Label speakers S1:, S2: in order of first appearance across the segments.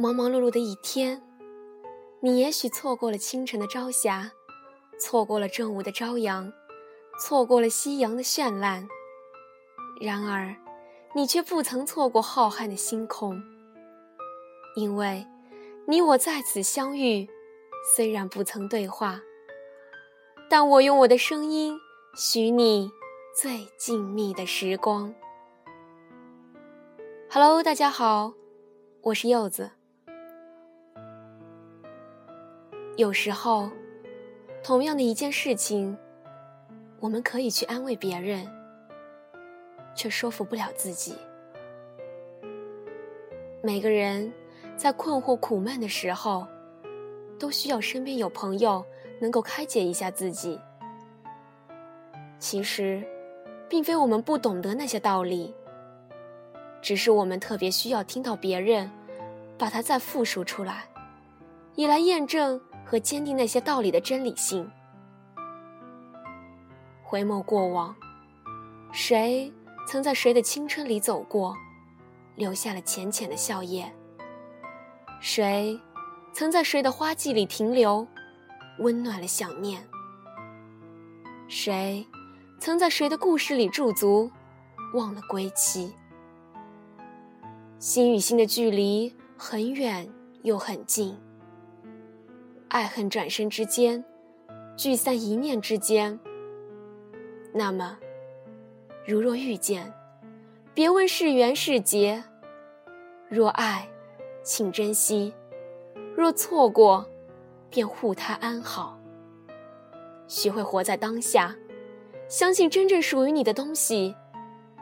S1: 忙忙碌碌的一天，你也许错过了清晨的朝霞，错过了正午的朝阳，错过了夕阳的绚烂。然而，你却不曾错过浩瀚的星空，因为，你我在此相遇，虽然不曾对话，但我用我的声音许你最静谧的时光。Hello，大家好，我是柚子。有时候，同样的一件事情，我们可以去安慰别人，却说服不了自己。每个人在困惑苦闷的时候，都需要身边有朋友能够开解一下自己。其实，并非我们不懂得那些道理，只是我们特别需要听到别人把它再复述出来，以来验证。和坚定那些道理的真理性。回眸过往，谁曾在谁的青春里走过，留下了浅浅的笑靥？谁曾在谁的花季里停留，温暖了想念？谁曾在谁的故事里驻足，忘了归期？心与心的距离很远又很近。爱恨转身之间，聚散一念之间。那么，如若遇见，别问是缘是劫；若爱，请珍惜；若错过，便护他安好。学会活在当下，相信真正属于你的东西，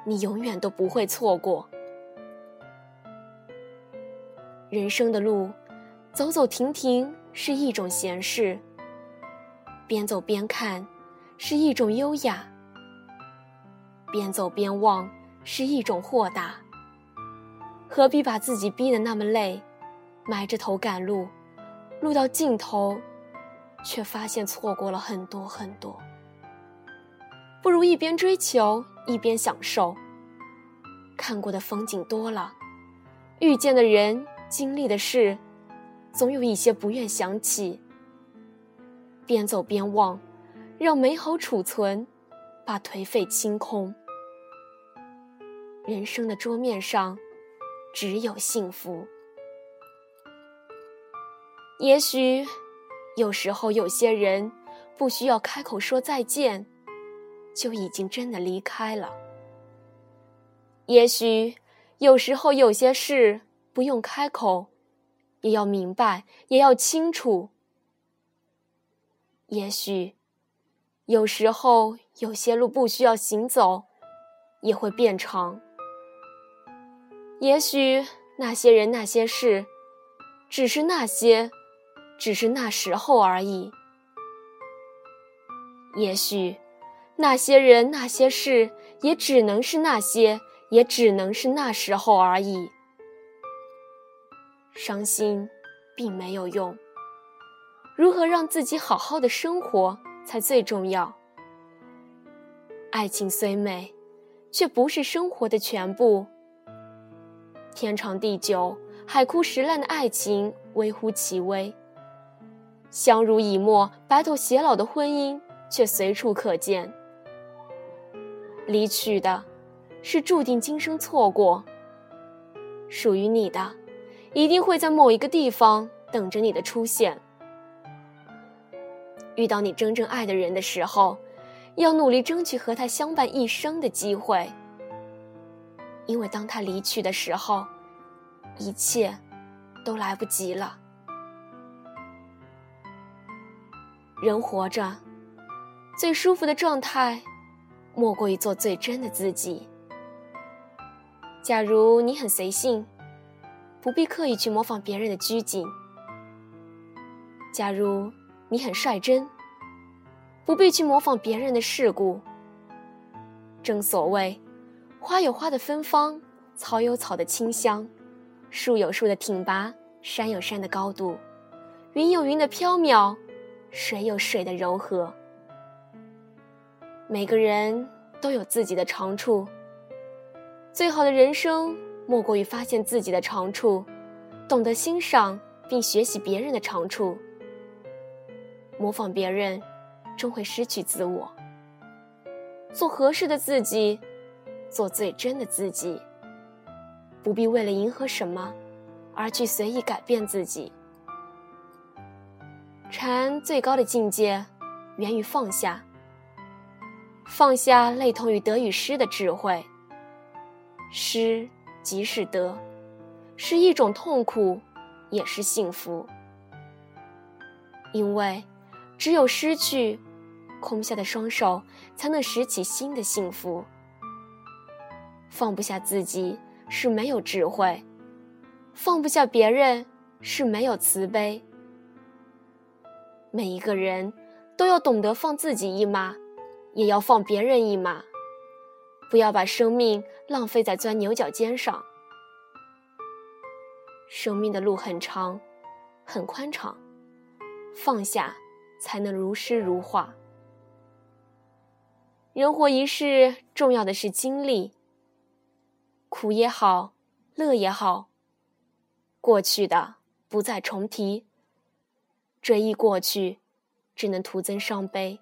S1: 你永远都不会错过。人生的路，走走停停。是一种闲适，边走边看是一种优雅，边走边望是一种豁达。何必把自己逼得那么累，埋着头赶路，路到尽头，却发现错过了很多很多。不如一边追求一边享受。看过的风景多了，遇见的人，经历的事。总有一些不愿想起，边走边忘，让美好储存，把颓废清空。人生的桌面上，只有幸福。也许，有时候有些人，不需要开口说再见，就已经真的离开了。也许，有时候有些事，不用开口。也要明白，也要清楚。也许，有时候有些路不需要行走，也会变长。也许那些人那些事，只是那些，只是那时候而已。也许，那些人那些事，也只能是那些，也只能是那时候而已。伤心，并没有用。如何让自己好好的生活才最重要？爱情虽美，却不是生活的全部。天长地久、海枯石烂的爱情微乎其微；相濡以沫、白头偕老的婚姻却随处可见。离去的，是注定今生错过；属于你的。一定会在某一个地方等着你的出现。遇到你真正爱的人的时候，要努力争取和他相伴一生的机会。因为当他离去的时候，一切都来不及了。人活着，最舒服的状态，莫过于做最真的自己。假如你很随性。不必刻意去模仿别人的拘谨。假如你很率真，不必去模仿别人的世故。正所谓，花有花的芬芳，草有草的清香，树有树的挺拔，山有山的高度，云有云的飘渺，水有水的柔和。每个人都有自己的长处。最好的人生。莫过于发现自己的长处，懂得欣赏并学习别人的长处。模仿别人，终会失去自我。做合适的自己，做最真的自己。不必为了迎合什么，而去随意改变自己。禅最高的境界，源于放下。放下类同于得与失的智慧。失即是得，是一种痛苦，也是幸福。因为。只有失去，空下的双手才能拾起新的幸福。放不下自己是没有智慧，放不下别人是没有慈悲。每一个人都要懂得放自己一马，也要放别人一马，不要把生命浪费在钻牛角尖上。生命的路很长，很宽敞，放下。才能如诗如画。人活一世，重要的是经历。苦也好，乐也好，过去的不再重提。追忆过去，只能徒增伤悲。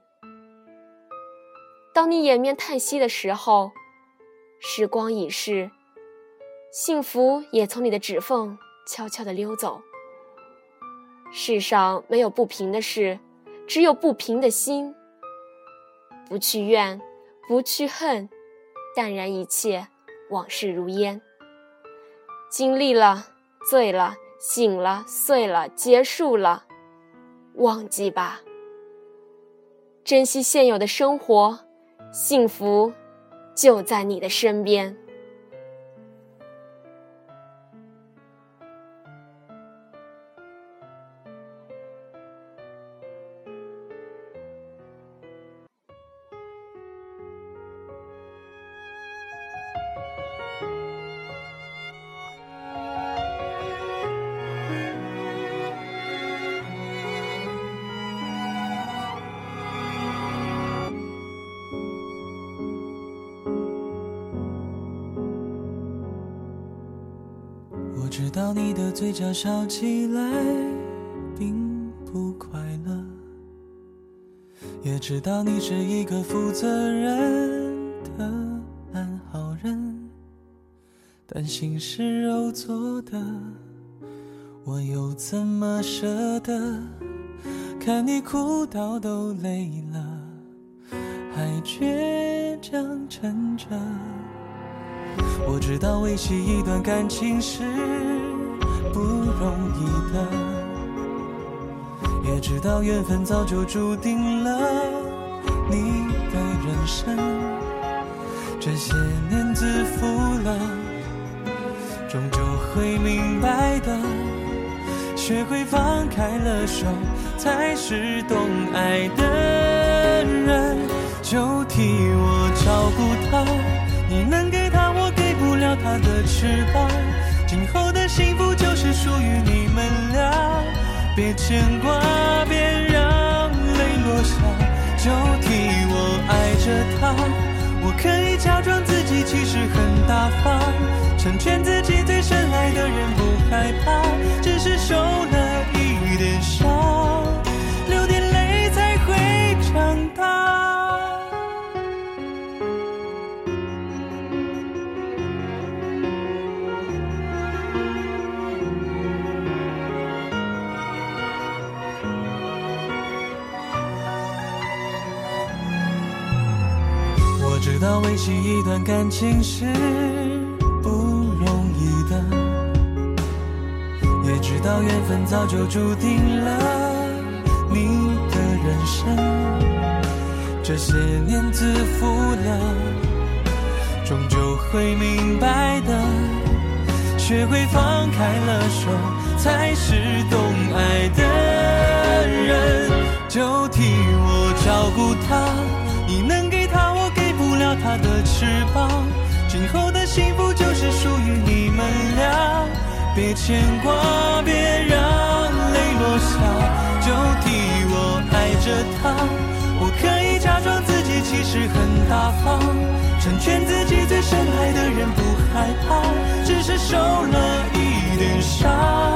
S1: 当你掩面叹息的时候，时光已逝，幸福也从你的指缝悄悄地溜走。世上没有不平的事。只有不平的心，不去怨，不去恨，淡然一切，往事如烟。经历了，醉了，醒了，碎了，结束了，忘记吧。珍惜现有的生活，幸福就在你的身边。
S2: 知道你的嘴角笑起来并不快乐，也知道你是一个负责任的烂好人，但心是肉做的，我又怎么舍得看你哭到都累了，还倔强撑着。我知道维系一段感情是不容易的，也知道缘分早就注定了你的人生。这些年自负了，终究会明白的。学会放开了手，才是懂爱的人。就替我照顾他，翅膀，今后的幸福就是属于你们俩。别牵挂，别让泪落下，就替我爱着他。我可以假装自己其实很大方，成全自己最深爱的人，不害怕，知道维系一段感情是不容易的，也知道缘分早就注定了你的人生。这些年自负了，终究会明白的。学会放开了手，才是懂爱的人。就替我照顾他，你能。他的翅膀，今后的幸福就是属于你们俩。别牵挂，别让泪落下，就替我爱着他。我可以假装自己其实很大方，成全自己最深爱的人，不害怕，只是受了一点伤。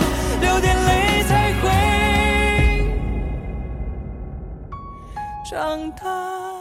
S2: 长大。